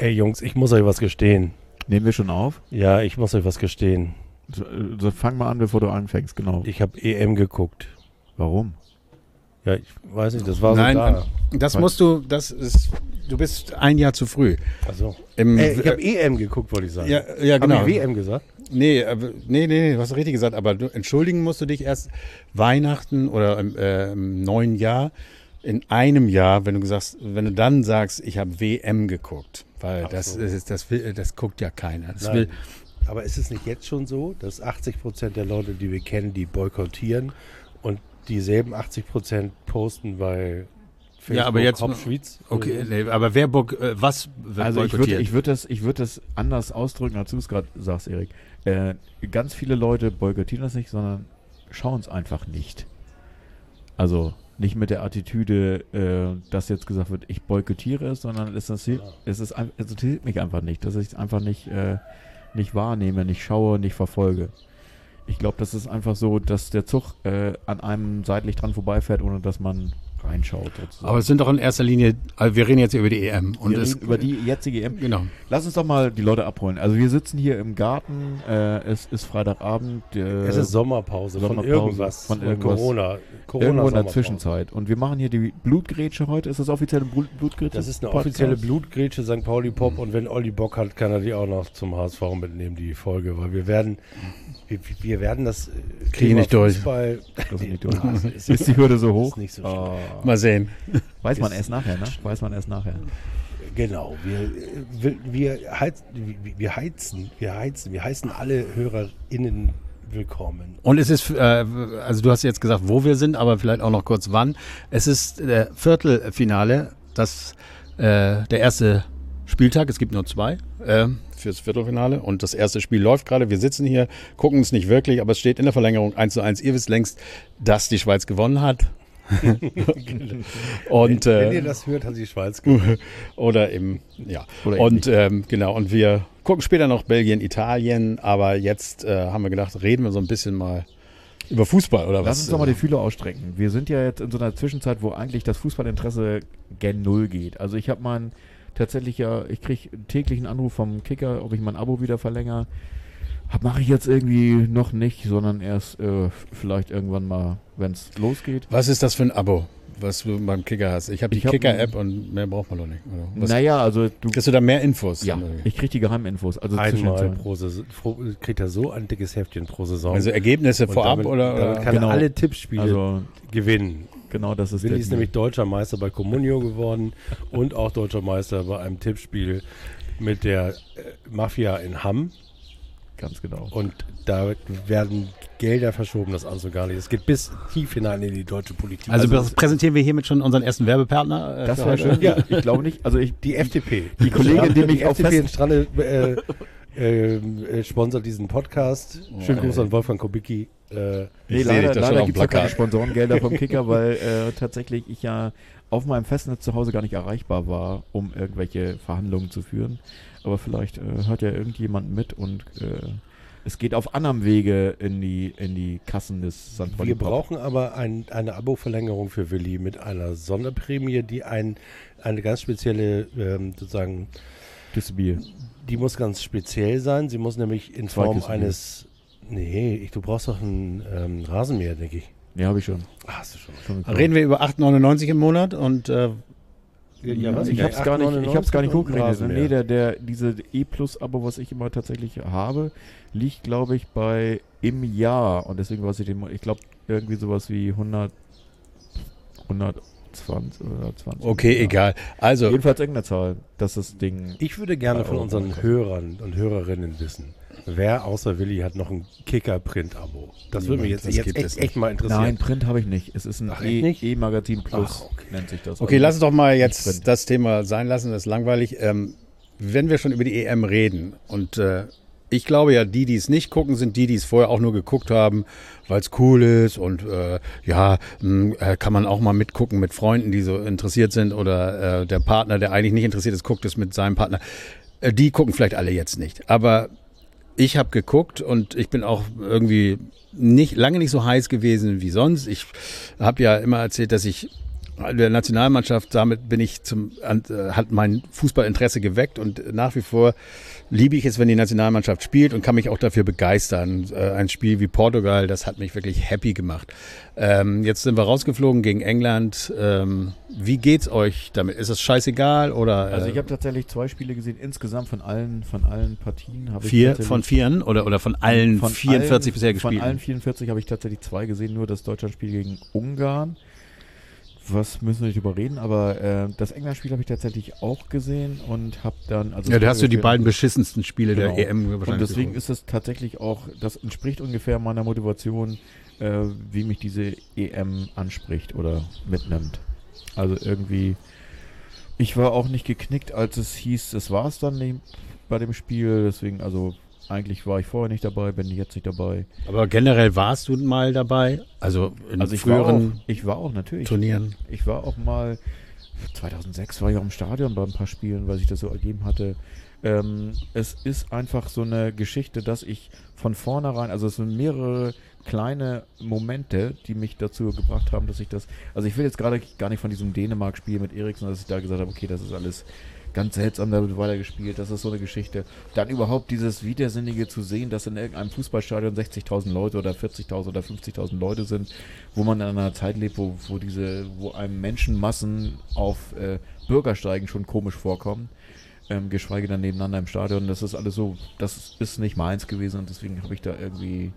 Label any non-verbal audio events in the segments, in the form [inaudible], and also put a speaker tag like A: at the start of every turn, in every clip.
A: Ey Jungs, ich muss euch was gestehen.
B: Nehmen wir schon auf?
A: Ja, ich muss euch was gestehen.
B: So, so fang mal an, bevor du anfängst, genau.
A: Ich habe EM geguckt.
B: Warum?
A: Ja, ich weiß nicht, das war
C: Nein,
A: so da.
C: das musst du, das ist, du bist ein Jahr zu früh.
A: Also, äh, ich habe EM geguckt, wollte ich sagen.
C: ja, ja,
A: Hab
C: genau.
A: ich WM gesagt?
C: Nee, aber- nee, nee, nee, du hast richtig gesagt, aber du, entschuldigen musst du dich erst Weihnachten oder im, äh, im neuen Jahr, in einem Jahr, wenn du sagst, wenn du dann sagst, ich habe WM geguckt, weil das,
A: so.
C: ist, das, will, das guckt ja keiner. Das
A: Nein.
C: will,
A: Aber ist es nicht jetzt schon so, dass 80 Prozent der Leute, die wir kennen, die boykottieren und dieselben 80 Prozent posten bei Facebook
C: Ja, aber jetzt- okay, nee, aber wer bock, äh, was wird
B: Also ich würde
C: boykottiert?
B: ich würd das, ich würd das anders ausdrücken, als du es gerade sagst, Erik. Äh, ganz viele Leute boykottieren das nicht, sondern schauen es einfach nicht. Also nicht mit der Attitüde, äh, dass jetzt gesagt wird, ich boykottiere es, sondern es, interessiert, es, ist, es interessiert mich einfach nicht, dass ich es einfach nicht, äh, nicht wahrnehme, nicht schaue, nicht verfolge. Ich glaube, das ist einfach so, dass der Zug äh, an einem seitlich dran vorbeifährt, ohne dass man reinschaut. Sozusagen.
C: aber es sind doch in erster Linie, also wir reden jetzt über die EM und
B: wir über die jetzige EM.
C: genau.
B: Lass uns doch mal die Leute abholen. Also wir sitzen hier im Garten, äh, es ist Freitagabend. Äh,
A: Es ist Sommerpause, von
B: Sommerpause,
A: irgendwas,
B: von
A: von,
B: irgendwas.
A: Corona. Corona
B: irgendwo in der. Zwischenzeit. Und wir machen hier die Blutgrätsche heute. Ist das offizielle Blut Blutgrätsche?
A: Das ist eine
B: Podcast?
A: offizielle Blutgrätsche St. Pauli Pop und wenn Olli Bock hat, kann er die auch noch zum HSV mitnehmen, die Folge, weil wir werden, wir, wir werden das äh,
C: Kriegen
A: Thema
C: nicht durch.
A: Fußball,
B: Das ist nicht durch.
A: Ist-
B: Ist die Hürde so
A: ist
B: hoch?
A: nicht so schlimm.
B: Oh.
C: Mal sehen.
B: Weiß man erst nachher, ne? Weiß man erst nachher.
A: Genau, wir, wir, wir, heiz, wir, wir heizen, wir heizen, wir heißen alle HörerInnen willkommen.
C: Und es ist, äh, also du hast jetzt gesagt, wo wir sind, aber vielleicht auch noch kurz wann. Es ist der Viertelfinale, das, äh, der erste Spieltag, es gibt nur zwei äh, fürs Viertelfinale und das erste Spiel läuft gerade. Wir sitzen hier, gucken es nicht wirklich, aber es steht in der Verlängerung 1 zu 1. Ihr wisst längst, dass die Schweiz gewonnen hat. [laughs] und,
A: wenn, wenn
C: äh,
A: ihr das hört, hat die Schweiz gewonnen. [laughs]
C: oder im, ja.
B: Oder eben
C: und ähm, genau, und wir gucken später noch Belgien, Italien, aber jetzt äh, haben wir gedacht, reden wir so ein bisschen mal über Fußball oder
B: Lass
C: was?
B: uns doch mal die Fühler ausstrecken. Wir sind ja jetzt in so einer Zwischenzeit, wo eigentlich das Fußballinteresse gen Null geht. Also ich habe mein tatsächlich ja, ich kriege täglich einen Anruf vom Kicker, ob ich mein Abo wieder verlängere. Mache ich jetzt irgendwie noch nicht, sondern erst äh, vielleicht irgendwann mal, wenn es losgeht.
C: was ist das für ein Abo, was du beim Kicker hast? Ich habe die Kicker-App und mehr braucht man doch nicht. Was,
B: Naja, also du.
C: Kriegst du da mehr Infos?
B: Ja, ich kriege die Geheiminfos. Also
A: Einmal pro Saison, kriegt er so ein dickes Heftchen pro Saison.
C: Also Ergebnisse
A: Und
C: vorab
A: damit,
C: oder?
A: damit
C: oder?
A: kann
B: Genau.
A: er alle Tippspiele
B: Also
A: gewinnen.
B: genau das ist
A: Willi ist nämlich deutscher Meister bei Comunio geworden und auch deutscher Meister bei einem Tippspiel mit der äh, Mafia in Hamm.
B: Ganz genau.
A: Und da werden Gelder verschoben, das also gar nicht. Es geht bis tief hinein in die deutsche Politik.
C: Also, präs- präsentieren wir hiermit schon unseren ersten Werbepartner? äh,
B: Das wäre schön. Ja, ich glaube nicht. Also ich
A: die FDP.
B: Die Kollegin, die mich
A: die
B: auf
A: FDP
B: Fest-
A: in Strande äh, äh, äh, sponsert diesen Podcast. Schönen Gruß an Wolfgang Kubicki. Äh,
B: Nee, leider, leider gibt es ja keine. Sponsorengelder vom [laughs] Kicker, weil äh, tatsächlich ich ja auf meinem Festnetz zu Hause gar nicht erreichbar war, um irgendwelche Verhandlungen zu führen. Aber vielleicht äh, hört ja irgendjemand mit und äh, es geht auf anderem Wege in die, in die Kassen des St. Pauli
A: wir brauchen aber ein, eine Abo-Verlängerung für Willi mit einer Sonderprämie, die ein, eine ganz spezielle, ähm, sozusagen,
B: Das Bier.
A: die muss ganz speziell sein. Sie muss nämlich in
B: Zwei
A: Form
B: Kisten
A: eines, nee, ich, du brauchst doch einen ähm, Rasenmäher, denke ich.
B: Ja, habe ich schon.
A: Ah, hast du schon.
B: schon.
C: Reden wir über 8,99 im Monat und äh,
A: Ja, was?
B: ich hab's gar nicht, ich hab's gar nicht
A: 8,99 und
B: hochgerechnet.
A: Rasenmäher.
B: Nee, der, der, diese E-Plus-Abo, was ich immer tatsächlich habe, liegt, glaube ich, bei im Jahr. Und deswegen weiß ich den, ich glaube, irgendwie sowas wie 100, 120 oder 20.
C: okay,
B: ja.
C: egal. Also,
B: Jedenfalls irgendeine Zahl, dass das Ding.
A: Ich würde gerne von unseren. Hörern und Hörerinnen wissen, wer außer Willi hat noch ein Kicker-Print-Abo? Das würde mich jetzt,
C: das
A: jetzt echt, echt mal interessieren.
B: Nein, Print habe ich nicht. Es ist ein
A: echt
B: E-? E-Magazin Plus,
A: Ach, okay.
B: nennt sich das.
C: okay,
B: Also
C: lass uns doch mal jetzt das Thema sein lassen, das ist langweilig. Ähm, wenn wir schon über die EM reden und äh, ich glaube ja, die, die es nicht gucken, sind die, die es vorher auch nur geguckt haben, weil es cool ist und äh, ja, mh, äh, kann man auch mal mitgucken mit Freunden, die so interessiert sind oder äh, der Partner, der eigentlich nicht interessiert ist, guckt es mit seinem Partner. Äh, die gucken vielleicht alle jetzt nicht. Aber ich habe geguckt und ich bin auch irgendwie nicht lange nicht so heiß gewesen wie sonst. Ich habe ja immer erzählt, dass ich der Nationalmannschaft, damit bin ich zum, äh, hat mein Fußballinteresse geweckt und nach wie vor liebe ich es, wenn die Nationalmannschaft spielt und kann mich auch dafür begeistern. Äh, ein Spiel wie Portugal, das hat mich wirklich happy gemacht. Ähm, jetzt sind wir rausgeflogen gegen England. Ähm, wie geht's euch damit? Ist es scheißegal oder? Äh,
B: Also ich habe tatsächlich zwei Spiele gesehen, insgesamt von allen, von allen Partien
C: vier von vieren oder, oder von allen
B: von
C: 44
B: allen,
C: bisher
B: Von
C: gespielt?
B: allen 44 habe ich tatsächlich zwei gesehen, nur das Deutschlandspiel gegen Ungarn. Was müssen wir nicht überreden, aber äh, das England-Spiel habe ich tatsächlich auch gesehen und habe dann. Also
C: ja, da hast du die beiden beschissensten Spiele
B: Genau.
C: der EM
B: Und
C: wahrscheinlich.
B: deswegen
C: geguckt.
B: ist es tatsächlich auch, das entspricht ungefähr meiner Motivation, äh, wie mich diese EM anspricht oder mitnimmt. Also irgendwie, ich war auch nicht geknickt, als es hieß, es war es dann bei dem Spiel. Deswegen, also eigentlich war ich vorher nicht dabei, bin ich jetzt nicht dabei.
C: Aber generell warst du mal dabei? Also in
B: Also ich war, auch,
C: früheren
B: ich war auch natürlich.
C: Turnieren?
B: Ich war auch mal 2006 war ich auch im Stadion bei ein paar Spielen, weil sich das so ergeben hatte. Ähm, es ist einfach so eine Geschichte, dass ich von vornherein, also es sind mehrere kleine Momente, die mich dazu gebracht haben, dass ich das, also ich will jetzt gerade gar nicht von diesem Dänemark-Spiel mit Eriksen, dass ich da gesagt habe, okay, das ist alles ganz seltsam, da wird weitergespielt, das ist so eine Geschichte. Dann überhaupt dieses Widersinnige zu sehen, dass in irgendeinem Fußballstadion 60.000 Leute oder 40.000 oder 50.000 Leute sind, wo man in einer Zeit lebt, wo, wo diese, wo einem Menschenmassen auf äh, Bürgersteigen schon komisch vorkommen, ähm, geschweige denn nebeneinander im Stadion. Das ist alles so, das ist nicht meins gewesen und deswegen habe ich da irgendwie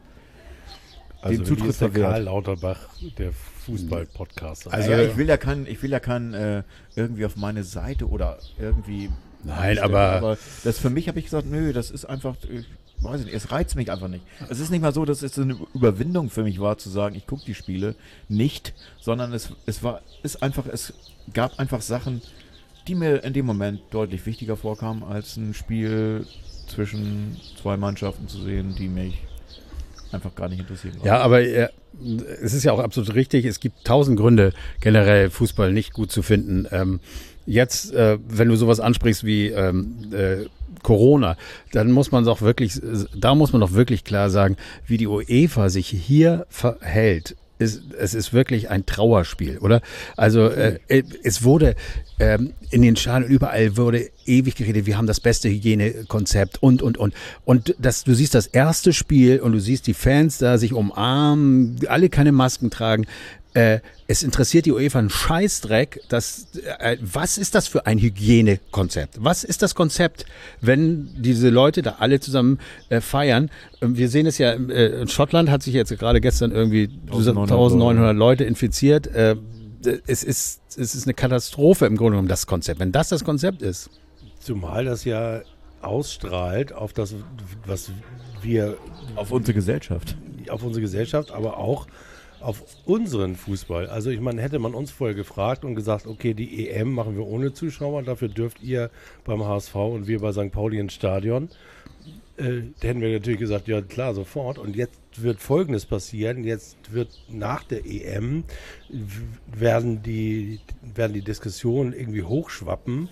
A: Also
B: Den Zutritt
A: der. Karl Lauterbach, der Fußball-Podcaster.
C: Also-
B: ja, ich will ja keinen, ich will ja keinen äh, irgendwie auf meine Seite oder irgendwie.
C: Nein,
B: stellen,
C: aber-
B: das für mich habe ich gesagt, nö, das ist einfach, ich weiß nicht, es reizt mich einfach nicht. Es ist nicht mal so, dass es eine Überwindung für mich war zu sagen, ich gucke die Spiele nicht, sondern es, es war, ist einfach, es gab einfach Sachen, die mir in dem Moment deutlich wichtiger vorkamen, als ein Spiel zwischen zwei Mannschaften zu sehen, die mich einfach gar nicht interessieren.
C: Ja, aber äh, es ist ja auch absolut richtig. Es gibt tausend Gründe, generell Fußball nicht gut zu finden. Ähm, jetzt, äh, wenn du sowas ansprichst wie ähm, äh, Corona, dann muss man doch wirklich, da muss man doch wirklich klar sagen, wie die UEFA sich hier verhält. Ist, es ist wirklich ein Trauerspiel, oder? Also äh, äh, es wurde ähm, in den Schalen überall wurde ewig geredet, wir haben das beste Hygienekonzept und und und und das du siehst das erste Spiel und du siehst die Fans da sich umarmen, alle keine Masken tragen. Äh, es interessiert die UEFA einen Scheißdreck. Dass, äh, was ist das für ein Hygienekonzept? Was ist das Konzept, wenn diese Leute da alle zusammen äh, feiern? Ähm, Wir sehen es ja, äh, in Schottland hat sich jetzt gerade gestern irgendwie
B: 1900
C: 1900 Leute infiziert. Äh, es, ist, es ist eine Katastrophe im Grunde genommen, das Konzept. Wenn das das Konzept ist.
A: Zumal das ja ausstrahlt auf das, was wir
B: auf unsere Gesellschaft.
A: auf unsere Gesellschaft, aber auch auf unseren Fußball. Also ich meine, hätte man uns vorher gefragt und gesagt, okay, die EM machen wir ohne Zuschauer, dafür dürft ihr beim HSV und wir bei St. Pauli ins Stadion. Äh, da hätten wir natürlich gesagt, ja klar, sofort. Und jetzt wird Folgendes passieren. Jetzt wird nach der EM werden die, werden die Diskussionen irgendwie hochschwappen.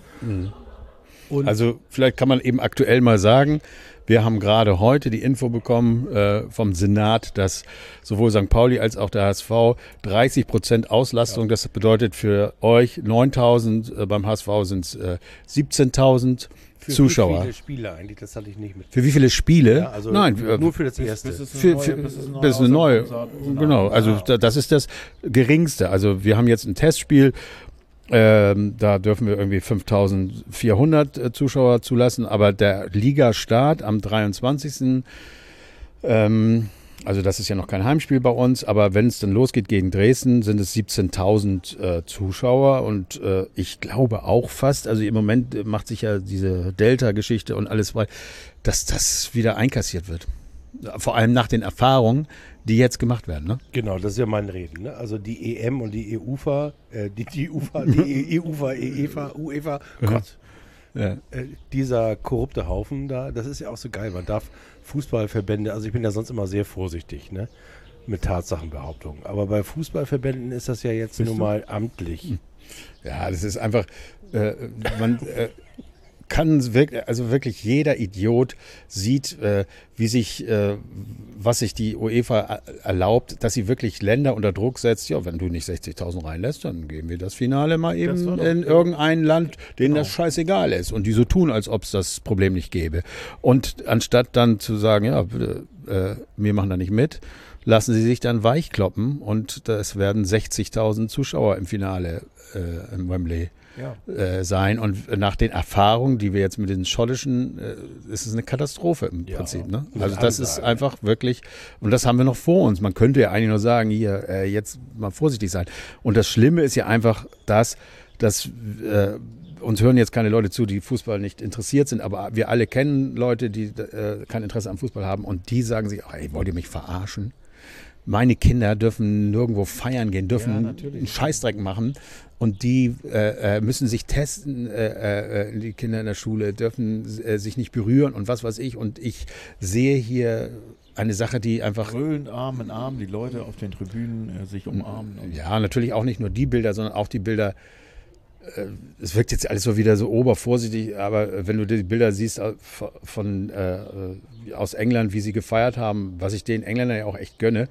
A: Und
C: Also vielleicht kann man eben aktuell mal sagen, wir haben gerade heute die Info bekommen äh, vom Senat, dass sowohl St. Pauli als auch der HSV 30 Prozent Auslastung, das bedeutet für euch 9000, äh, beim HSV sind es äh, 17.000
A: für
C: Zuschauer.
A: Wie viele Spiele eigentlich? Das hatte ich nicht mit.
C: Für wie viele Spiele?
A: Ja, also
C: Nein, äh,
A: nur für das erste.
C: für, für, bis eine neue, genau, also da, das ist das geringste. Also wir haben jetzt ein Testspiel, ähm, da dürfen wir irgendwie 5400 äh, Zuschauer zulassen, aber der Ligastart am 23. Ähm, also das ist ja noch kein Heimspiel bei uns, aber wenn es dann losgeht gegen Dresden, sind es 17.000 äh, Zuschauer und äh, ich glaube auch fast, also im Moment äh, macht sich ja diese Delta-Geschichte und alles frei, dass das wieder einkassiert wird. Vor allem nach den Erfahrungen, die jetzt gemacht werden. Ne?
A: Genau, das ist ja mein Reden. Ne? Also die EM und die EUFA, äh, die, die UFA, die [laughs] EUFA, EFA, UEFA, Gott,
C: Ja.
A: äh, dieser korrupte Haufen da, das ist ja auch so geil. Man darf Fußballverbände, also ich bin ja sonst immer sehr vorsichtig, ne? Mit Tatsachenbehauptungen. Aber bei Fußballverbänden ist das ja jetzt nun mal amtlich.
C: Ja, das ist einfach, äh, man, äh, kann wirklich, also wirklich jeder Idiot sieht, äh, wie sich, äh, was sich die UEFA erlaubt, dass sie wirklich Länder unter Druck setzt. Ja, wenn du nicht 60.000 reinlässt, dann geben wir das Finale mal eben
B: doch-
C: in irgendein Land, denen
B: Genau.
C: das scheißegal ist. Und die so tun, als ob es das Problem nicht gäbe. Und anstatt dann zu sagen, ja, äh, wir machen da nicht mit, lassen sie sich dann weichkloppen und es werden 60.000 Zuschauer im Finale äh, im Wembley
B: Ja.
C: äh, sein. Und nach den Erfahrungen, die wir jetzt mit den schottischen, äh, ist es eine Katastrophe im
A: Ja,
C: Prinzip. Ne? Also das ist einfach wirklich, und das haben wir noch vor uns. Man könnte ja eigentlich nur sagen, hier, äh, jetzt mal vorsichtig sein. Und das Schlimme ist ja einfach das, dass äh, uns hören jetzt keine Leute zu, die Fußball nicht interessiert sind, aber wir alle kennen Leute, die äh, kein Interesse am Fußball haben und die sagen sich, ey, wollt ihr mich verarschen? Meine Kinder dürfen nirgendwo feiern gehen,
B: Ja,
C: dürfen
B: natürlich.
C: einen Scheißdreck machen und die äh, äh, müssen sich testen, äh, äh, die Kinder in der Schule dürfen äh, sich nicht berühren und was weiß ich. Und ich sehe hier eine Sache, die einfach
B: Brüllen Arm in Arm, die Leute auf den Tribünen äh, sich umarmen.
C: Ja, natürlich auch nicht nur die Bilder, sondern auch die Bilder. äh, Es wirkt jetzt alles so wieder so obervorsichtig, aber wenn du die Bilder siehst äh, von äh, äh, aus England, wie sie gefeiert haben, was ich den Engländern ja auch echt gönne,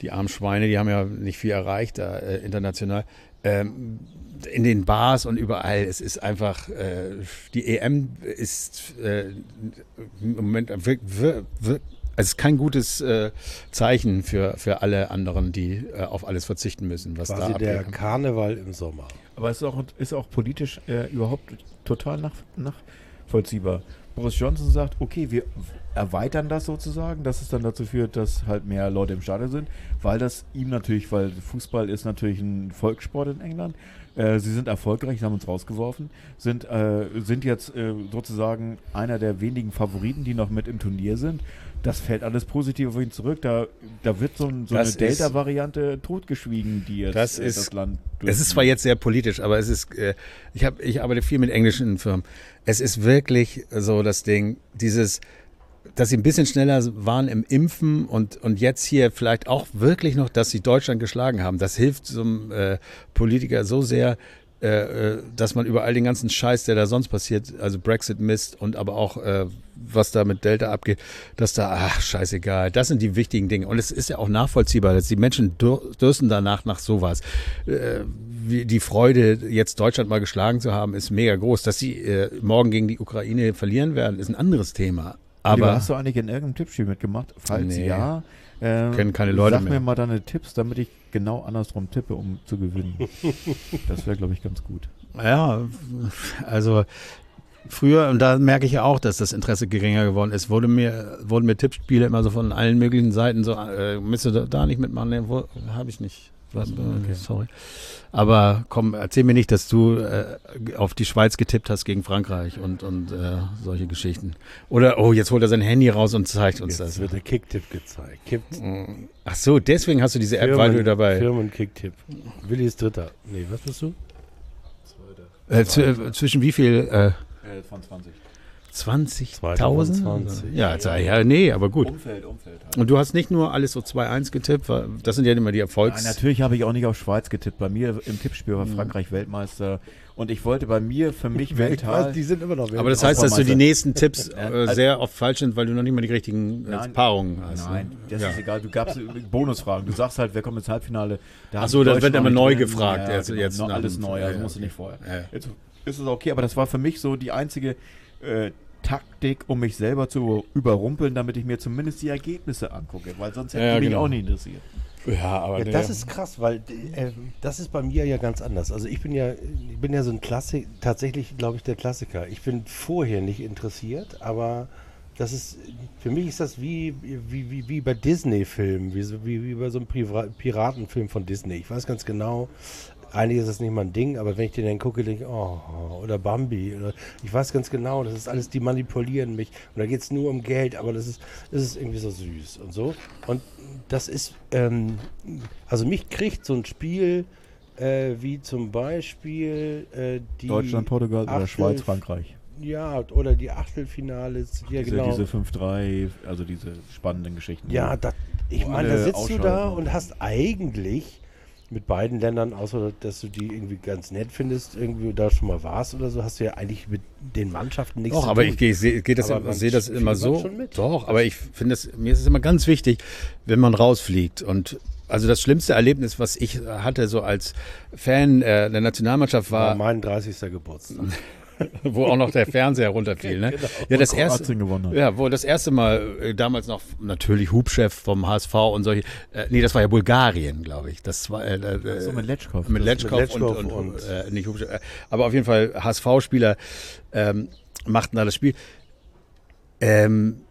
C: die armen Schweine, die haben ja nicht viel erreicht da äh, international. Ähm, in den Bars und überall, es ist einfach, äh, die EM ist äh, im Moment wir, wir, wir, es ist kein gutes äh, Zeichen für, für alle anderen, die äh, auf alles verzichten müssen, was
A: Quasi
C: da
A: der
C: abgeht.
A: Karneval im Sommer.
B: Aber es ist auch, ist auch politisch äh, überhaupt total nach, nachvollziehbar. Boris Johnson sagt, okay, wir erweitern das sozusagen, dass es dann dazu führt, dass halt mehr Leute im Stadion sind, weil das ihm natürlich, weil Fußball ist natürlich ein Volkssport in England. Äh, sie sind erfolgreich, sie haben uns rausgeworfen, sind, äh, sind jetzt äh, sozusagen einer der wenigen Favoriten, die noch mit im Turnier sind. Das fällt alles positiv auf ihn zurück. Da, da wird so, ein, so eine Delta-Variante totgeschwiegen, die jetzt
C: Das
B: äh,
C: ist-
B: das Land
C: Es ist zwar jetzt sehr politisch, aber es ist, äh, ich, hab, ich arbeite viel mit englischen Firmen. Es ist wirklich so das Ding, dieses, dass sie ein bisschen schneller waren im Impfen und, und jetzt hier vielleicht auch wirklich noch, dass sie Deutschland geschlagen haben. Das hilft so einem äh, Politiker so sehr, äh, äh, dass man über all den ganzen Scheiß, der da sonst passiert, also Brexit-Mist und aber auch äh, was da mit Delta abgeht, dass da, ach, scheißegal, das sind die wichtigen Dinge. Und es ist ja auch nachvollziehbar, dass die Menschen dürsten danach nach sowas. Äh, die Freude, jetzt Deutschland mal geschlagen zu haben, ist mega groß. Dass sie äh, morgen gegen die Ukraine verlieren werden, ist ein anderes Thema.
B: Aber
C: Aber
B: hast du eigentlich in irgendeinem Tippspiel mitgemacht? Falls
C: Nee.
B: ja, äh,
C: Kennen keine Leute
B: sag
C: mehr.
B: mir mal deine Tipps, damit ich genau andersrum tippe, um zu gewinnen. [laughs] das wäre, glaube ich, ganz gut.
C: Ja, also früher, und da merke ich ja auch, dass das Interesse geringer geworden ist, wurde mir, wurden mir Tippspiele immer so von allen möglichen Seiten so, äh, müsst ihr da, nicht mitmachen? Nee, habe ich nicht. Was, äh,
B: Okay.
C: Sorry. Aber komm, erzähl mir nicht, dass du äh, auf die Schweiz getippt hast gegen Frankreich und, und äh, solche Geschichten. Oder, oh, jetzt holt er sein Handy raus und zeigt uns
A: Jetzt
C: das.
A: wird der Kicktipp gezeigt. Kipp,
C: Ach so, deswegen hast du diese App, weil du dabei.
A: Firmen-Kicktipp. Willi ist Dritter. Nee, was bist du?
C: Äh, zw- äh, zwischen wie viel? Äh,
B: von 20.
C: 20.000?
A: 2020.
C: Ja, ja, ja, nee, aber gut.
B: Umfeld, Umfeld halt.
C: Und du hast nicht nur alles so 2-1 getippt, weil das sind ja immer die
B: Nein,
C: Erfolgs...
B: natürlich habe ich auch nicht auf Schweiz getippt. Bei mir im Tippspiel war Frankreich Weltmeister. Und ich wollte bei mir für mich [laughs] mental.
A: die sind immer noch
C: aber das heißt, dass du die nächsten Tipps [laughs]
B: Ja,
C: äh,
B: also-
C: sehr oft falsch sind, weil du noch nicht mal die richtigen äh,
B: Nein.
C: Paarungen hast.
B: Nein,
C: ne?
B: das
C: ja.
B: ist egal. Du gabst Bonusfragen. Du sagst halt, wer kommt ins Halbfinale. Da
C: Ach
B: haben
C: so, das wird immer neu
B: drin.
C: gefragt,
B: Ja,
C: jetzt-
B: genau,
C: jetzt
B: alles neu,
C: ja,
B: also
C: ja,
B: musst du nicht vorher.
C: Ja, ja.
B: Jetzt ist es okay, aber das war für mich so die einzige äh, Taktik, um mich selber zu überrumpeln, damit ich mir zumindest die Ergebnisse angucke, weil sonst hätte
C: Ja,
B: die mich
C: genau.
B: auch nicht interessiert.
C: Ja, aber
A: Ja, das ist krass, weil äh, das ist bei mir ja ganz anders. Also ich bin ja, ich bin ja so ein Klassik, tatsächlich glaube ich der Klassiker. Ich bin vorher nicht interessiert, aber das ist, für mich ist das wie, wie, wie, wie bei Disney-Filmen, wie, wie, wie bei so einem Piratenfilm von Disney. Ich weiß ganz genau, eigentlich ist das nicht mein Ding, aber wenn ich den dann gucke, denke ich, oh, oder Bambi, oder ich weiß ganz genau, das ist alles, die manipulieren mich und da geht es nur um Geld, aber das ist, das ist irgendwie so süß und so. Und das ist, ähm, also mich kriegt so ein Spiel äh, wie zum Beispiel äh, die
B: Deutschland, Portugal oder
A: Achtel-
B: Schweiz, Frankreich.
A: Ja, oder die Achtelfinales, ja
B: Diese,
A: genau.
B: diese 5-3, also diese spannenden Geschichten.
A: Ja, da, ich meine, da sitzt du da und hast eigentlich mit beiden Ländern, außer dass du die irgendwie ganz nett findest, irgendwie da schon mal warst oder so, hast du ja eigentlich mit den Mannschaften nichts
C: Doch,
A: zu
C: aber
A: tun.
C: ich, gehe- sehe das,
A: Aber
C: sehe das immer so. Doch, aber ich finde es, mir ist es immer ganz wichtig, wenn man rausfliegt. Und also das schlimmste Erlebnis, was ich hatte, so als Fan äh, der Nationalmannschaft
A: war
C: war,
A: mein 30. Geburtstag. [laughs] [laughs]
C: wo auch noch der Fernseher runterfiel. Ne? [laughs] Ja, das erste,
B: hat.
C: ja, wo das erste Mal äh, damals noch natürlich Hubchef vom HSV und solche. Äh, nee, das war ja Bulgarien, glaube ich. Das war äh, äh,
B: So mit Letschkow.
C: mit Letschkow,
A: Letschkow
C: und, und,
A: und-
C: äh, nicht Hubsche- äh, aber auf jeden Fall HSV-Spieler ähm, machten da das Spiel. Ähm,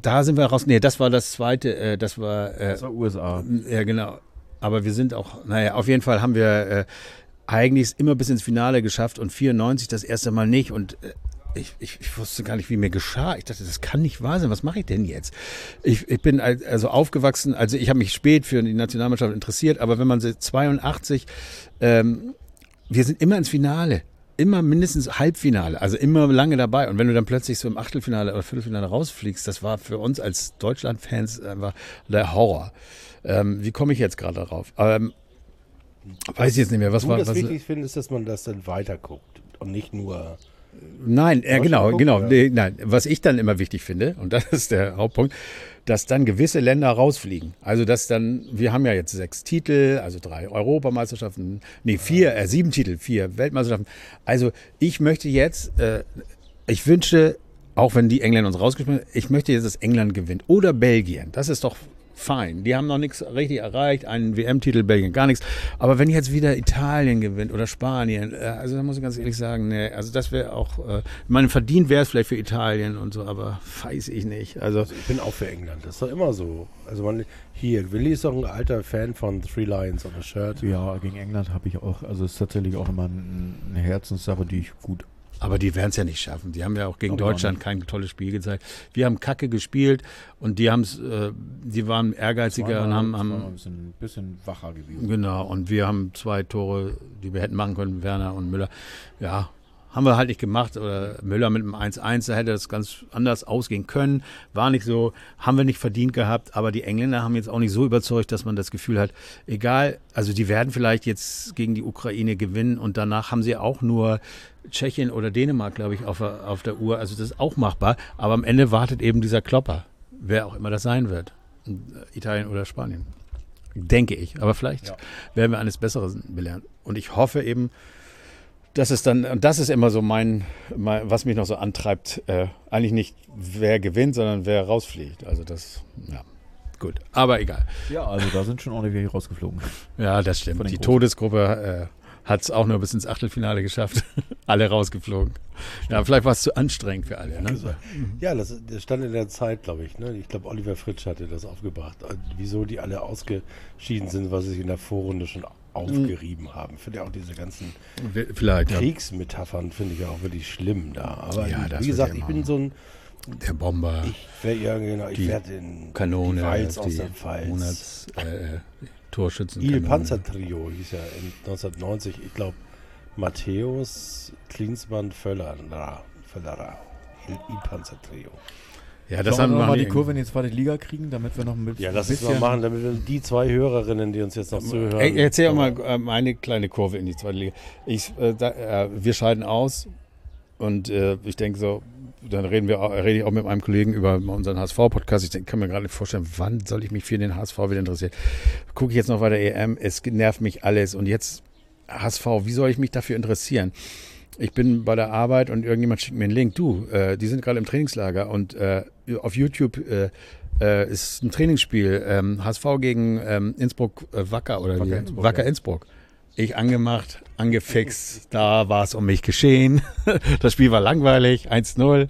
C: da sind wir raus. Nee, das war das zweite. Äh, das war. Äh,
B: Das war USA.
C: ja, genau. Aber wir sind auch. Naja, auf jeden Fall haben wir äh, eigentlich immer bis ins Finale geschafft und 94 das erste Mal nicht. Und äh, ich, ich, ich wusste gar nicht, wie mir geschah. Ich dachte, das kann nicht wahr sein. Was mache ich denn jetzt? Ich, ich bin al- also aufgewachsen, also ich habe mich spät für die Nationalmannschaft interessiert, aber wenn man seit 82, ähm, wir sind immer ins Finale. Immer mindestens Halbfinale, also immer lange dabei. Und wenn du dann plötzlich so im Achtelfinale oder Viertelfinale rausfliegst, das war für uns als Deutschland-Fans einfach der Horror. Ähm, wie komme ich jetzt gerade darauf? Ähm, weiß ich jetzt nicht mehr. Was
A: du
C: war
A: das
C: was,
A: wichtig findest, dass man das dann weiter guckt und nicht nur
C: Nein, äh, genau, genau. Nee, nein, was ich dann immer wichtig finde, und [laughs] das ist der Hauptpunkt, dass dann gewisse Länder rausfliegen. Also dass dann, wir haben ja jetzt sechs Titel, also drei Europameisterschaften, nee, vier, äh, sieben Titel, vier Weltmeisterschaften. Also ich möchte jetzt, äh, ich wünsche, auch wenn die Engländer uns rausgeschmissen haben, ich möchte jetzt, dass England gewinnt. Oder Belgien. Das ist doch fein. Die haben noch nichts richtig erreicht, einen WM-Titel, Belgien gar nichts. Aber wenn jetzt wieder Italien gewinnt oder Spanien, äh, also da muss ich ganz ehrlich sagen, nee, also das wäre auch, äh, ich meine, verdient wäre es vielleicht für Italien und so, aber weiß ich nicht. Also
A: Also ich bin auch für England. Das ist doch immer so. Also man hier, Willi ist doch ein alter Fan von Three Lions on a Shirt.
B: Ja, gegen England habe ich auch, also es ist tatsächlich auch immer ein- eine Herzenssache, die ich gut.
C: Aber die werden es ja nicht schaffen. Die haben ja auch gegen
B: Glaube auch
C: Deutschland
B: nicht.
C: kein tolles Spiel gezeigt. Wir haben Kacke gespielt und die haben es, äh, die waren ehrgeiziger und haben, haben
B: ein bisschen, bisschen wacher gewesen.
C: genau. Und wir haben zwei Tore, die wir hätten machen können, Werner und Müller. Ja, haben wir halt nicht gemacht. Oder Müller mit einem 1-1, da hätte das ganz anders ausgehen können. War nicht so, haben wir nicht verdient gehabt. Aber die Engländer haben jetzt auch nicht so überzeugt, dass man das Gefühl hat, egal, also die werden vielleicht jetzt gegen die Ukraine gewinnen und danach haben sie auch nur Tschechien oder Dänemark, glaube ich, auf, der- auf der Uhr. Also das ist auch machbar. Aber am Ende wartet eben dieser Klopper, wer auch immer das sein wird. Italien oder Spanien. Denke ich. Aber vielleicht
B: Ja.
C: werden wir eines Besseren belehren. Und ich hoffe eben, dass es dann, und das ist immer so mein, mein was mich noch so antreibt, äh, eigentlich nicht wer gewinnt, sondern wer rausfliegt. Also das, ja, gut. Aber egal.
B: Ja, also da sind schon ordentlich rausgeflogen.
C: Ja, das stimmt. Die
B: Großen.
C: Todesgruppe äh, hat es auch nur bis ins Achtelfinale geschafft. [laughs] alle rausgeflogen. Ja, vielleicht war es zu anstrengend für alle. Ne?
A: Ja, das, das stand in der Zeit, glaube ich. Ne? Ich glaube, Oliver Fritsch hatte das aufgebracht. äh, Wieso die alle ausgeschieden sind, weil sie sich in der Vorrunde schon aufgerieben haben. Finde ja auch diese ganzen
C: Vielleicht, ja.
A: Kriegsmetaphern finde ich ja auch wirklich schlimm da. Aber
C: Ja,
A: wie gesagt,
C: ja
A: ich bin so ein,
C: Der Bomber,
A: ich wäre ja genau, ich werde in
C: Kanone,
A: die Walz aus
C: die
A: der Pfalz.
C: Monats, äh, Torschützen.
A: Il Panzertrio hieß ja in 1990, ich glaube, Matthäus, Klinsmann, Völlerer. Völlerer. Il, Il Panzertrio.
C: Ja, das
B: Sollen
C: haben
B: wir mal die Kurve in die zweite Liga kriegen, damit wir noch ein bisschen.
A: Ja, lass es mal machen, damit wir die zwei Hörerinnen, die uns jetzt noch zuhören.
C: Ey, erzähl doch mal meine kleine Kurve in die zweite Liga. Ich, äh, da, äh, wir scheiden aus und äh, ich denke so, dann reden wir, auch- rede ich auch mit meinem Kollegen über unseren HSV-Podcast. Ich denk, kann mir gerade nicht vorstellen, wann soll ich mich für den HSV wieder interessieren. Gucke ich jetzt noch bei der EM, es nervt mich alles und jetzt HSV, wie soll ich mich dafür interessieren? Ich bin bei der Arbeit und irgendjemand schickt mir einen Link. Du, äh, die sind gerade im Trainingslager und äh, auf YouTube äh, äh, ist ein Trainingsspiel. Ähm, HSV gegen ähm, Innsbruck äh, Wacker oder
B: Wacker? Innsbruck,
C: Wacker
B: ja.
C: Innsbruck. Ich angemacht, angefixt. Da war es um mich geschehen. [laughs] Das Spiel war langweilig, 1-0.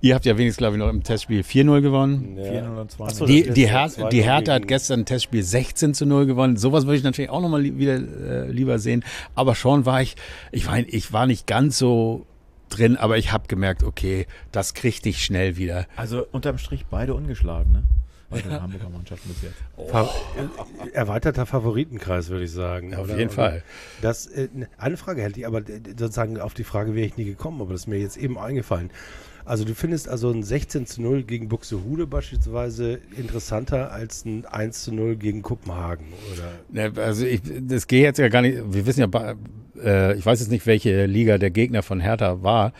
C: Ihr habt ja wenigstens, glaube ich, noch im Testspiel 4-0 gewonnen.
B: 4 und 2
A: Ach so,
C: Die,
A: das
C: die, Her die Hertha hat gestern ein Testspiel 16 zu 0 gewonnen. Sowas würde ich natürlich auch nochmal li wieder äh, lieber sehen. Aber schon war ich, ich war, ich war nicht ganz so drin, aber ich habe gemerkt, okay, das krieg ich schnell wieder.
B: Also unterm Strich beide ungeschlagen, ne? Bei den Hamburger Mannschaften bis jetzt.
A: Fa äh, erweiterter Favoritenkreis, würde ich sagen.
C: Auf
A: oder?
C: jeden Fall.
A: Das, äh, eine Frage hätte ich, aber äh, sozusagen auf die Frage wäre ich nie gekommen, aber das ist mir jetzt eben eingefallen. Also du findest also ein 16 zu 0 gegen Buxtehude beispielsweise interessanter als ein 1 zu 0 gegen Kopenhagen, oder?
C: Ne, Also ich, das geht jetzt ja gar nicht. Wir wissen ja, äh, ich weiß jetzt nicht, welche Liga der Gegner von Hertha war.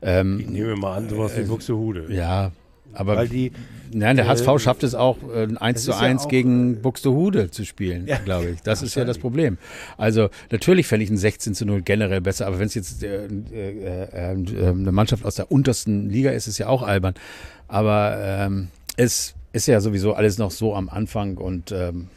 C: Ähm,
A: Ich nehme mal an, sowas wie Buxtehude.
C: ja, aber
A: Weil die,
C: nein, der
A: äh,
C: HSV schafft es auch, äh, ein 1
A: das
C: zu
A: ist ja
C: 1
A: auch,
C: gegen Buxtehude zu spielen,
A: Ja.
C: glaube ich. Das ist ja das. Problem. Also natürlich fände ich ein 16 zu 0 generell besser, aber wenn es jetzt äh, äh, äh, äh, eine Mannschaft aus der untersten Liga ist, ist ja auch albern. Aber ähm, es ist ja sowieso alles noch so am Anfang und ähm,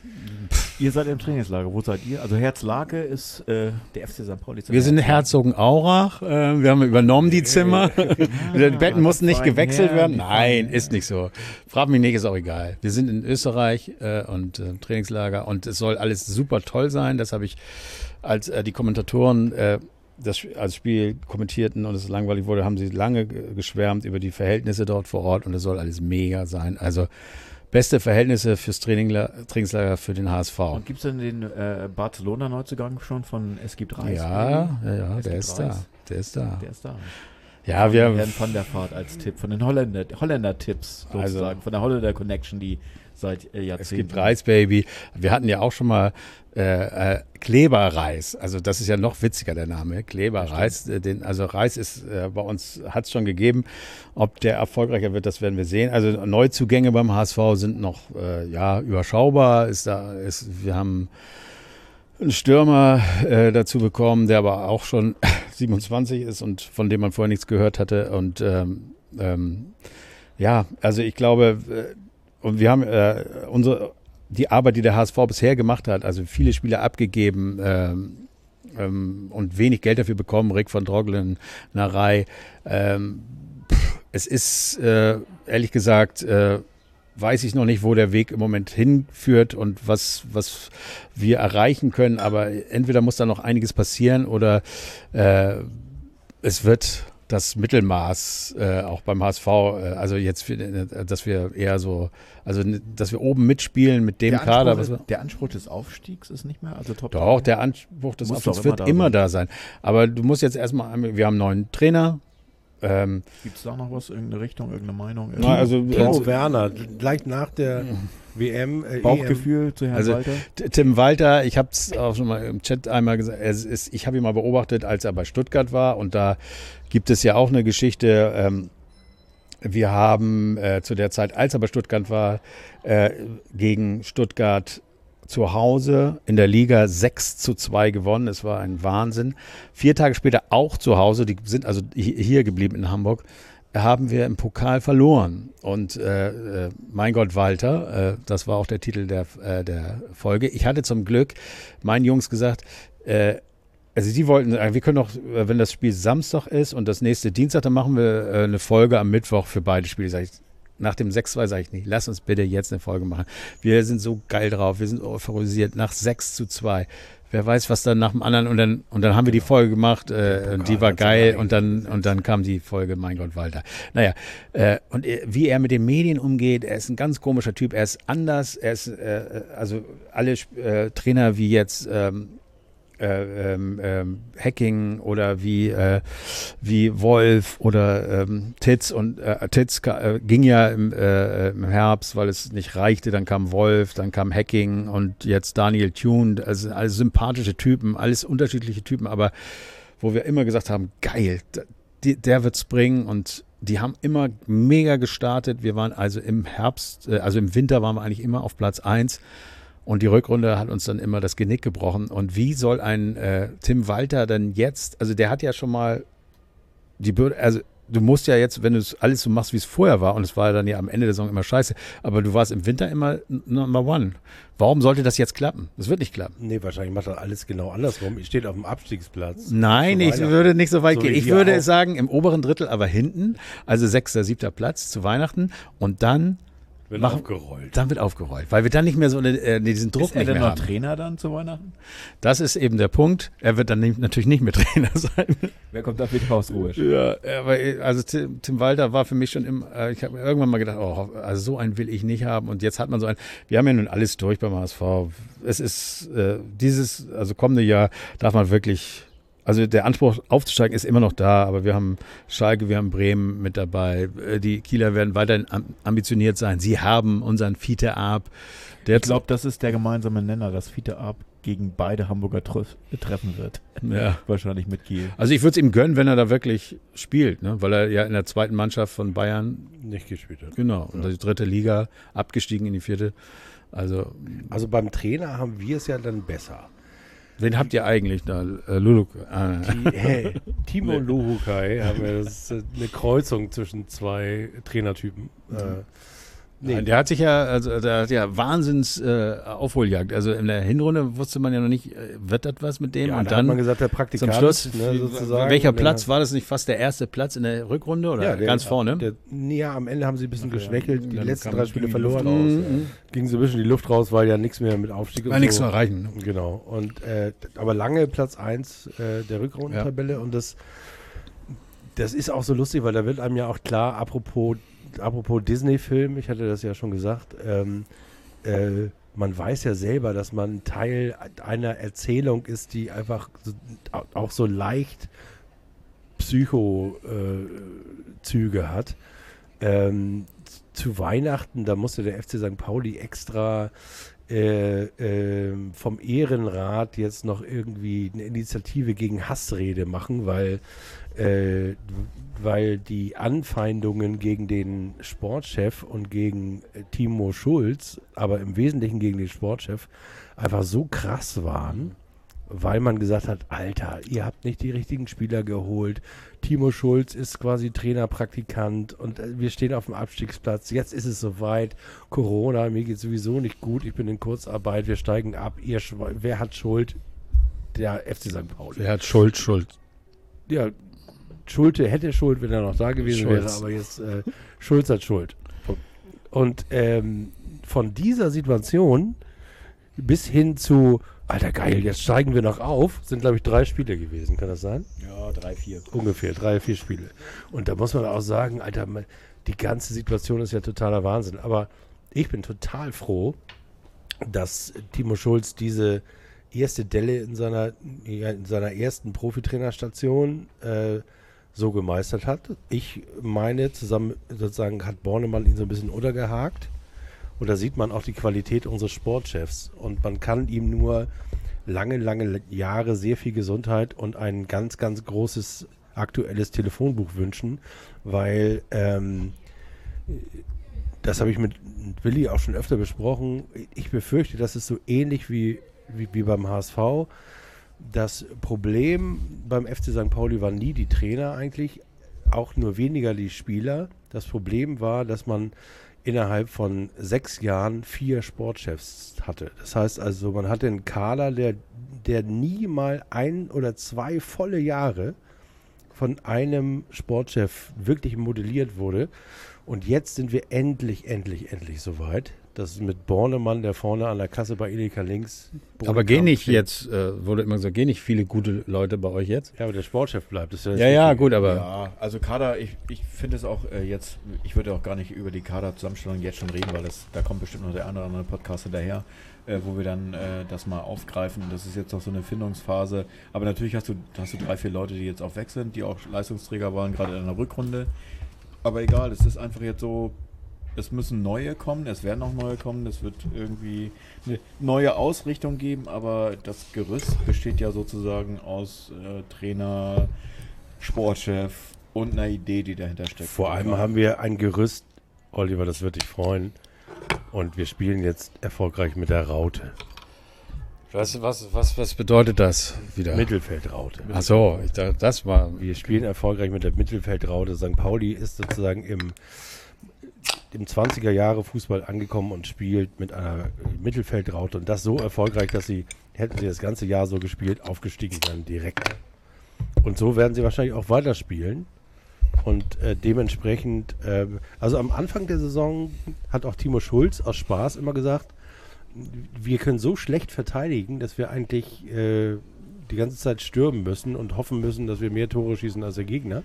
B: Ihr seid im Trainingslager. Wo seid ihr? Also Herzlake ist äh, der FC St. Pauli.
C: Wir sind in Herzogenaurach. Äh, wir haben übernommen die Zimmer. [laughs] [laughs] die Betten mussten nicht gewechselt werden. Nein, ist nicht so. Frag mich nicht, ist auch egal. Wir sind in Österreich äh, und äh, im Trainingslager und es soll alles super toll sein. Das habe ich, als äh, die Kommentatoren äh, das als Spiel kommentierten und es langweilig wurde, haben sie lange ge- geschwärmt über die Verhältnisse dort vor Ort und es soll alles mega sein. Also beste Verhältnisse fürs Trainingslager für den HSV.
B: Und gibt es denn den äh, Barcelona-Neuzugang schon von Es gibt Reis?
C: Ja, ja, ja, der ist da.
B: Reis.
C: Der ist da.
B: Der ist da.
C: Ja, wir
B: Herrn von der Fahrt als Tipp, von den Holländer, Holländer-Tipps sozusagen,
C: Also-
B: von der Holländer-Connection, die seit äh,
C: Es
B: Jahrzehnten.
C: gibt Reisbaby. Wir hatten ja auch schon mal äh, äh, Kleberreis. Also das ist ja noch witziger der Name. Kleberreis. Äh, Den, also Reis ist äh, bei uns hat es schon gegeben. Ob der erfolgreicher wird, das werden wir sehen. Also Neuzugänge beim HSV sind noch ja überschaubar. Ist da ist wir haben einen Stürmer äh, dazu bekommen, der aber auch schon [laughs] 27 ist und von dem man vorher nichts gehört hatte. Und ähm, ähm, ja, also ich glaube, äh, und wir haben äh, unsere die Arbeit, die der HSV bisher gemacht hat, also viele Spiele abgegeben ähm, ähm, und wenig Geld dafür bekommen, Rick von Droglen, Narei. Ähm, es ist äh, ehrlich gesagt, äh, weiß ich noch nicht, wo der Weg im Moment hinführt und was, was wir erreichen können, aber entweder muss da noch einiges passieren oder äh, es wird das Mittelmaß äh, auch beim HSV, äh, also jetzt, äh, dass wir eher so, also dass wir oben mitspielen mit dem
B: der
C: Kader.
B: Anspruch,
C: Was
B: der Anspruch des Aufstiegs ist nicht mehr, also Top
C: doch, der Anspruch des Aufstiegs wird
B: immer da
C: immer
B: sein.
C: da sein. Aber du musst jetzt erstmal, wir haben einen neuen Trainer. Ähm,
B: Gibt es da noch was, irgendeine Richtung, irgendeine Meinung?
C: na, also,
A: Timo
C: also
A: Werner, gleich nach der WM. Äh,
B: Bauchgefühl zu Herrn
C: Also,
B: Walter?
C: Tim Walter, ich habe es auch schon mal im Chat einmal gesagt, es ist, ich habe ihn mal beobachtet, als er bei Stuttgart war und da gibt es ja auch eine Geschichte. Ähm, wir haben äh, zu der Zeit, als er bei Stuttgart war, äh, gegen Stuttgart zu Hause in der Liga 6 zu 2 gewonnen. Es war ein Wahnsinn. Vier Tage später auch zu Hause, die sind also hi- hier geblieben in Hamburg, haben wir im Pokal verloren. Und äh, äh, mein Gott, Walter, äh, das war auch der Titel der, äh, der Folge. Ich hatte zum Glück meinen Jungs gesagt, äh, also die wollten, wir können doch, wenn das Spiel Samstag ist und das nächste Dienstag, dann machen wir eine Folge am Mittwoch für beide Spiele. Sag ich, nach dem 6-2 sage ich nicht, lass uns bitte jetzt eine Folge machen. Wir sind so geil drauf, wir sind euphorisiert. Nach 6 zu 2. Wer weiß, was dann nach dem anderen und dann und dann haben wir die Folge gemacht, äh, und die war geil und dann und dann kam die Folge, mein Gott, Walter. Naja, äh, und äh, wie er mit den Medien umgeht, er ist ein ganz komischer Typ, er ist anders, er ist äh, also alle äh, Trainer wie jetzt ähm, äh, ähm, ähm, Hacking oder wie, äh, wie Wolf oder ähm, Titz und äh, Titz äh, ging ja im, äh, im Herbst, weil es nicht reichte, dann kam Wolf, dann kam Hacking und jetzt Daniel Thune, also alles sympathische Typen, alles unterschiedliche Typen, aber wo wir immer gesagt haben, geil, d- die, der wird's bringen. Und die haben immer mega gestartet. Wir waren also im Herbst, äh, also im Winter waren wir eigentlich immer auf Platz eins und die Rückrunde hat uns dann immer das Genick gebrochen. Und wie soll ein äh, Tim Walter denn jetzt, also der hat ja schon mal die Bürde, also du musst ja jetzt, wenn du es alles so machst, wie es vorher war, und es war ja dann ja am Ende der Saison immer scheiße, aber du warst im Winter immer Number One. Warum sollte das jetzt klappen? Das wird nicht klappen.
A: Nee, wahrscheinlich macht er alles genau andersrum. Ich stehe auf dem Abstiegsplatz.
C: Nein, ich würde nicht so weit
A: So
C: gehen. Ich würde
A: auch.
C: sagen, im oberen Drittel, aber hinten, also sechster, siebter Platz zu Weihnachten und dann
A: Wird
C: machen,
A: aufgerollt.
C: dann wird aufgerollt, weil wir dann nicht mehr so eine, äh, diesen Druck
B: Ist er
C: nicht
B: denn
C: mehr
B: noch
C: haben.
B: Trainer dann zu Weihnachten?
C: Das ist eben der Punkt. Er wird dann nicht, natürlich nicht mehr [laughs] Trainer sein.
B: Wer kommt da für die Hausruhe?
C: Ja, aber also Tim, Tim Walter war für mich schon im, äh, ich habe mir irgendwann mal gedacht, oh, also so einen will ich nicht haben. Und jetzt hat man so einen, wir haben ja nun alles durch beim HSV. Es ist äh, dieses, also kommende Jahr darf man wirklich, also der Anspruch aufzusteigen ist immer noch da, aber wir haben Schalke, wir haben Bremen mit dabei. Äh, Die Kieler werden weiterhin am- ambitioniert sein. Sie haben unseren Fiete Ab. Der
B: Ich glaube, das ist der gemeinsame Nenner, dass Fiete Ab gegen beide Hamburger treff treffen wird.
C: ja.
B: Wahrscheinlich mit Kiel.
C: Also ich würde es ihm gönnen, wenn er da wirklich spielt, ne? weil er ja in der zweiten Mannschaft von Bayern,
A: Nicht gespielt hat.
C: genau, und die dritte Liga abgestiegen in die vierte. Also
A: Also beim Trainer haben wir es ja dann besser.
C: Wen habt ihr eigentlich da? Äh, Luluk. Ah,
A: Die, hey, Timo Luhukai haben wir, das ist äh, eine Kreuzung zwischen zwei Trainertypen. Äh, nee,
C: Der hat sich ja, also der hat ja Wahnsinns äh, Aufholjagd. Also in der Hinrunde wusste man ja noch nicht, äh, wird das was mit dem?
A: ja,
C: und
A: da hat
C: dann
A: man gesagt, der Praktikant,
C: zum Schluss,
A: ne, sozusagen.
C: welcher Platz war das nicht fast der erste Platz in der Rückrunde oder
A: Ja, der-
C: ganz vorne?
A: Der, ja, am Ende haben sie ein bisschen geschwächelt. Die
B: dann
A: letzten drei Spiele verloren.
B: raus,
C: Mhm.
A: Ging so ein bisschen die Luft raus, weil ja nichts mehr mit Aufstieg und
C: nichts
A: so.
C: zu erreichen. ne?
A: Genau. Und äh, aber lange Platz 1 äh, der Rückrundentabelle und das, das ist auch so lustig, weil da wird einem ja auch klar, apropos, apropos Disney-Film, ich hatte das ja schon gesagt, ähm, äh, man weiß ja selber, dass man Teil einer Erzählung ist, die einfach so, au- auch so leicht Psycho-Züge hat. Ähm, zu Weihnachten, da musste der FC St. Pauli extra äh, ähm, vom Ehrenrat jetzt noch irgendwie eine Initiative gegen Hassrede machen, weil, äh, weil die Anfeindungen gegen den Sportchef und gegen äh, Timo Schulz, aber im Wesentlichen gegen den Sportchef, einfach so krass waren, weil man gesagt hat, Alter, ihr habt nicht die richtigen Spieler geholt. Timo Schulz ist quasi Trainerpraktikant und äh, wir stehen auf dem Abstiegsplatz. Jetzt ist es soweit. Corona, mir geht sowieso nicht gut. Ich bin in Kurzarbeit. Wir steigen ab. Ihr, wer hat Schuld? Der FC St. Pauli.
C: Wer hat Schuld, Schuld?
A: Ja, Schulte hätte Schuld, wenn er noch da gewesen
C: Schulz.
A: wäre, aber jetzt äh, Schulz hat Schuld. Und ähm, von dieser Situation bis hin zu, Alter geil, jetzt steigen wir noch auf, sind glaube ich drei Spiele gewesen, kann das sein?
B: Ja, drei, vier.
A: Ungefähr, drei, vier Spiele. Und da muss man auch sagen, Alter, die ganze Situation ist ja totaler Wahnsinn. Aber ich bin total froh, dass Timo Schulz diese erste Delle in seiner, in seiner ersten Profitrainerstation äh, so gemeistert hat. Ich meine, zusammen sozusagen hat Bornemann ihn so ein bisschen untergehakt. Und da sieht man auch die Qualität unseres Sportchefs. Und man kann ihm nur lange, lange Jahre sehr viel Gesundheit und ein ganz, ganz großes aktuelles Telefonbuch wünschen, weil ähm, das habe ich mit Willi auch schon öfter besprochen. Ich befürchte, das ist so ähnlich wie, wie, wie beim HSV. Das Problem beim FC St. Pauli war nie die Trainer eigentlich, auch nur weniger die Spieler. Das Problem war, dass man innerhalb von sechs Jahren vier Sportchefs hatte. Das heißt also, man hatte einen Kader, der, der nie mal ein oder zwei volle Jahre von einem Sportchef wirklich modelliert wurde. Und jetzt sind wir endlich, endlich, endlich soweit. Das ist mit Bornemann, der vorne an der Kasse bei Edeka links.
C: Aber gehen nicht
A: steht.
C: jetzt, äh, wurde immer gesagt, gehen nicht viele gute Leute bei euch jetzt?
A: Ja, aber der Sportchef bleibt. Das
C: Ja, ja,
A: Wichtige.
C: gut, aber
B: Ja, also Kader, ich, ich finde es auch äh, jetzt, ich würde auch gar nicht über die Kaderzusammenstellung jetzt schon reden, weil das, da kommt bestimmt noch der eine oder andere Podcast hinterher, äh, wo wir dann äh, das mal aufgreifen. Das ist jetzt noch so eine Findungsphase. Aber natürlich hast du, hast du drei, vier Leute, die jetzt auch weg sind, die auch Leistungsträger waren, gerade in der Rückrunde. Aber egal, es ist einfach jetzt so, es müssen neue kommen, es werden auch neue kommen, es wird irgendwie eine neue Ausrichtung geben, aber das Gerüst besteht ja sozusagen aus äh, Trainer, Sportchef und einer Idee, die dahinter steckt.
A: Vor allem haben wir ein Gerüst, Oliver, das wird dich freuen. Und wir spielen jetzt erfolgreich mit der Raute.
C: was, was, was, was bedeutet das wieder?
A: Mittelfeldraute.
C: Ach so, ich dachte, das war.
A: Wir spielen erfolgreich mit der Mittelfeldraute. St. Pauli ist sozusagen im, im 20er Jahre Fußball angekommen und spielt mit einer Mittelfeldraute. Und das so erfolgreich, dass sie, hätten sie das ganze Jahr so gespielt, aufgestiegen wären direkt. Und so werden sie wahrscheinlich auch weiterspielen. Und äh, dementsprechend, äh, also am Anfang der Saison hat auch Timo Schulz aus Spaß immer gesagt, wir können so schlecht verteidigen, dass wir eigentlich äh, die ganze Zeit stürmen müssen und hoffen müssen, dass wir mehr Tore schießen als der Gegner.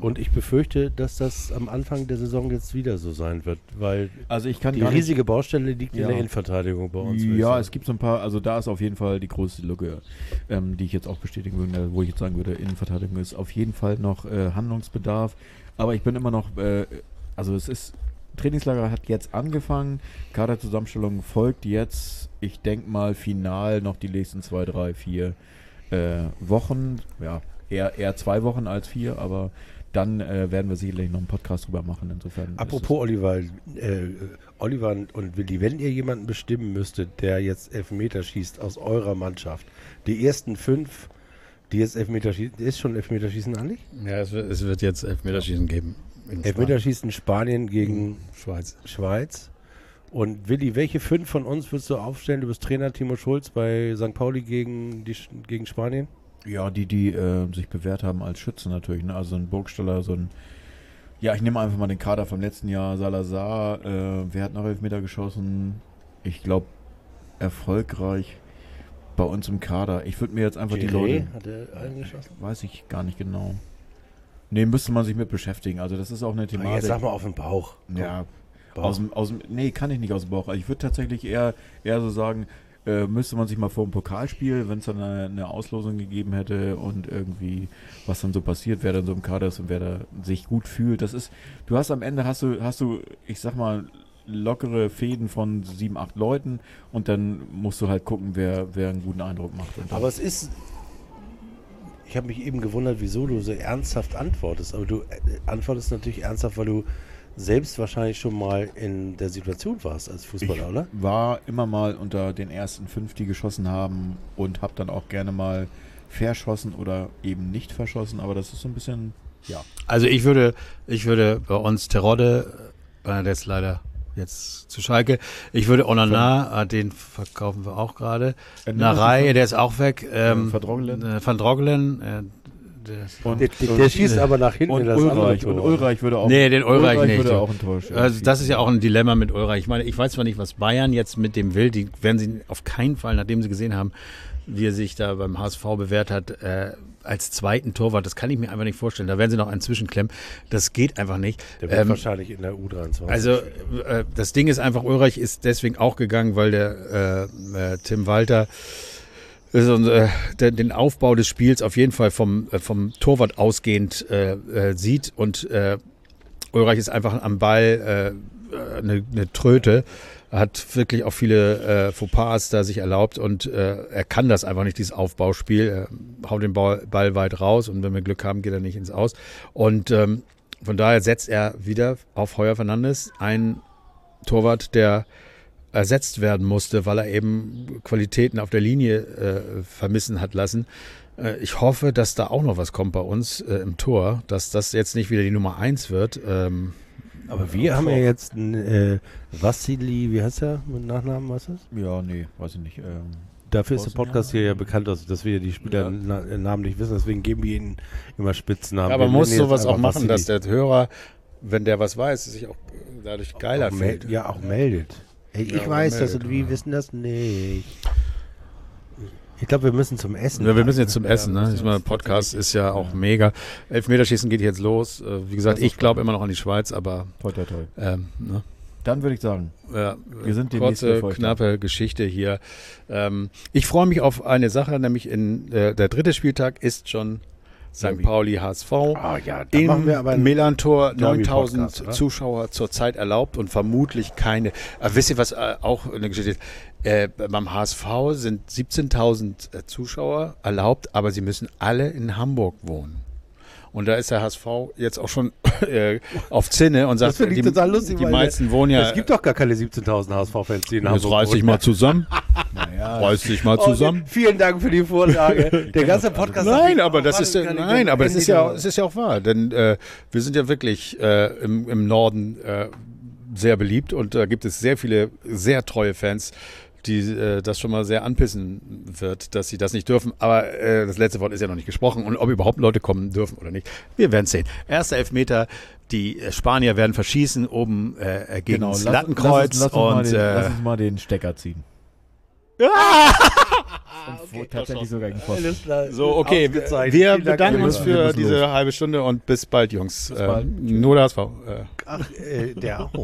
A: Und ich befürchte, dass das am Anfang der Saison jetzt wieder so sein wird, weil
B: Also ich kann
A: die riesige Baustelle liegt in
B: Ja.
A: der Innenverteidigung bei uns.
B: Ja, es gibt so ein paar, also da ist auf jeden Fall die größte Lücke, ähm, die ich jetzt auch bestätigen würde, wo ich jetzt sagen würde, Innenverteidigung ist auf jeden Fall noch äh, Handlungsbedarf. Aber ich bin immer noch, äh, also es ist, Trainingslager hat jetzt angefangen, Kaderzusammenstellung folgt jetzt, ich denke mal final noch die nächsten zwei, drei, vier äh, Wochen, ja, eher, eher zwei Wochen als vier, aber dann äh, werden wir sicherlich noch einen Podcast drüber machen, insofern.
A: Apropos Oliver, äh, Oliver und Willi, wenn ihr jemanden bestimmen müsstet, der jetzt Elfmeter schießt aus eurer Mannschaft, die ersten fünf, die jetzt Elfmeter schießen, ist schon Elfmeterschießen eigentlich?
C: Ja, es wird, es wird jetzt Elfmeterschießen geben.
A: Elfmeterschießen Spanien gegen
C: Schweiz.
A: Schweiz. Und Willi, welche fünf von uns würdest du aufstellen? Du bist Trainer Timo Schulz bei St. Pauli gegen, die, gegen Spanien.
B: Ja, die, die äh, sich bewährt haben als Schützen natürlich. Ne? Also ein Burgstaller, so ein. Ja, ich nehme einfach mal den Kader vom letzten Jahr. Salazar, äh, wer hat noch Elfmeter geschossen? Ich glaube, erfolgreich bei uns im Kader. Ich würde mir jetzt einfach die Leute.
A: hat er einen geschossen?
B: Weiß ich gar nicht genau. Nee, müsste man sich mit beschäftigen. Also, das ist auch eine
A: Aber
B: Thematik.
A: jetzt sag mal auf den Bauch. Komm,
B: Ja,
A: Bauch.
B: aus dem, aus dem, nee, kann ich nicht aus dem Bauch. Also ich würde tatsächlich eher, eher so sagen, äh, müsste man sich mal vor dem Pokalspiel, wenn es dann eine, eine Auslosung gegeben hätte und irgendwie, was dann so passiert, wer dann so im Kader ist und wer da sich gut fühlt. Das ist, du hast am Ende hast du, hast du, ich sag mal, lockere Fäden von sieben, acht Leuten und dann musst du halt gucken, wer, wer einen guten Eindruck macht.
A: Aber es ist. Ich habe mich eben gewundert, wieso du so ernsthaft antwortest. Aber du äh, antwortest natürlich ernsthaft, weil du selbst wahrscheinlich schon mal in der Situation warst als Fußballer, oder?
B: war immer mal unter den ersten fünf, die geschossen haben und habe dann auch gerne mal verschossen oder eben nicht verschossen, aber das ist so ein bisschen, ja.
C: Also ich würde, ich würde bei uns Terodde, äh, der ist leider jetzt zu Schalke, ich würde Onana, äh, den verkaufen wir auch gerade.
B: Äh,
C: Narei, der ist auch weg. Ähm,
B: Äh, Van Drongelen.
C: äh, Van Drongelen, äh,
B: Und,
A: Der, der, der schießt aber nach hinten
B: und
A: in das andere
B: Ulreich, und Ulreich würde auch,
C: Nee, den Ulreich nicht.
B: würde auch ein Tor schießen.
C: Also das ist ja auch ein Dilemma mit Ulreich. Ich meine, ich weiß zwar nicht, was Bayern jetzt mit dem will. Die werden sie auf keinen Fall, nachdem sie gesehen haben, wie er sich da beim HSV bewährt hat, äh, als zweiten Torwart. Das kann ich mir einfach nicht vorstellen. Da werden sie noch einen zwischenklemmen. Das geht einfach nicht.
A: Der wird
C: Ähm,
A: wahrscheinlich in der U23.
C: also äh, das Ding ist einfach, Ulreich ist deswegen auch gegangen, weil der äh, äh, Tim Walter so, äh, den Aufbau des Spiels auf jeden Fall vom, äh, vom Torwart ausgehend äh, äh, sieht und äh, Ulreich ist einfach am Ball äh, eine, eine Tröte, hat wirklich auch viele Fauxpas da sich erlaubt und er kann das einfach nicht, dieses Aufbauspiel. Er haut den Ball, Ball weit raus und wenn wir Glück haben, geht er nicht ins Aus. Und ähm, von daher setzt er wieder auf Heuer Fernandes, ein Torwart, der ersetzt werden musste, weil er eben Qualitäten auf der Linie äh, vermissen hat lassen. Äh, ich hoffe, dass da auch noch was kommt bei uns äh, im Tor, dass das jetzt nicht wieder die Nummer eins wird. Ähm,
A: aber wir haben ja jetzt einen äh, Vassili, wie heißt der mit Nachnamen, was ist das?
B: ja, nee, weiß ich nicht. Ähm,
A: Dafür ist der? Podcast hier ja bekannt, also, dass wir die Spieler
B: Ja.
A: na, äh, Namen nicht wissen, deswegen geben wir ihnen immer Spitznamen.
C: aber
A: Wir
C: man muss sowas auch machen, dass
A: Vassili.
C: der Hörer, wenn der was weiß, sich auch dadurch geiler
A: auch mel-
C: fühlt.
A: Ja, auch meldet. Ich
C: Ja,
A: weiß das und wir wissen das nicht. Ich glaube, wir müssen zum Essen.
C: Ja, wir müssen jetzt zum Essen. Ne? Ich meine, Podcast ist ja auch mega. Elfmeterschießen geht jetzt los. Äh, Wie gesagt, ich glaube immer noch an die Schweiz, aber
B: toi, toi, toi.
C: ähm, ne?
B: Dann würde ich sagen,
C: Ja,
B: Wir sind demnächst
C: kurze, knappe Geschichte hier. Ähm, ich freue mich auf eine Sache, nämlich in äh, der dritte Spieltag ist schon St. Pauli HSV.
A: Oh ja, einen
C: Melantor
A: Derby-Podcast,
C: 9000
A: oder?
C: Zuschauer zurzeit erlaubt und vermutlich keine. Aber wisst ihr, was äh, auch eine Geschichte ist? Äh, beim HSV sind 17.000 äh, Zuschauer erlaubt, aber sie müssen alle in Hamburg wohnen. Und da ist der HSV jetzt auch schon [laughs] äh, auf Zinne und sagt,
A: ich
C: die,
A: lustig,
C: die meisten wohnen ja.
A: Es gibt doch gar keine 17.000 HSV-Fans, die in
C: jetzt
A: Hamburg
C: reiß dich
A: wohnen.
C: mal zusammen. [laughs]
B: naja,
C: Reiß dich mal
A: Oh,
C: zusammen.
A: vielen Dank für die Vorlage. [laughs] Der ganze Podcast.
C: Nein, aber das ist ja, nein, aber das ist ja, es ist ja auch wahr, denn äh, wir sind ja wirklich äh, im, im Norden äh, sehr beliebt und da gibt es sehr viele sehr treue Fans. die äh, das schon mal sehr anpissen wird, dass sie das nicht dürfen. Aber äh, das letzte Wort ist ja noch nicht gesprochen und ob überhaupt Leute kommen dürfen oder nicht, wir werden sehen. Erster Elfmeter, die Spanier werden verschießen oben äh, gegen
B: Genau,
C: das
B: lass-
C: Lattenkreuz
B: lass uns, lass uns,
C: und
B: den, lass
C: äh,
B: uns mal den Stecker ziehen. Und [laughs] wo tatsächlich sogar.
A: Alles klar.
C: so, okay, wir bedanken uns für diese
B: los.
C: halbe Stunde und bis bald, Jungs.
B: Bis bald.
C: Äh, nur der HSV. Äh,
A: Ach, äh, der auch.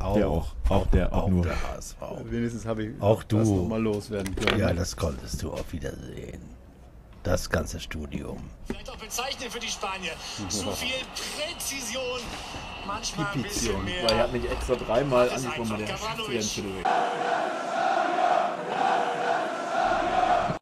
A: auch.
B: Der auch. Auch der, auch nur.
A: der HSV.
C: wenigstens habe ich
A: Auch du.
C: das noch mal loswerden können.
A: Ja, das konntest du. Auf Wiedersehen. Das ganze Studium.
D: Vielleicht auch bezeichnend für die Spanier. Zu viel Präzision, manchmal ein bisschen mehr.
B: mich extra dreimal
D: Das ist einfach Cavani. Santa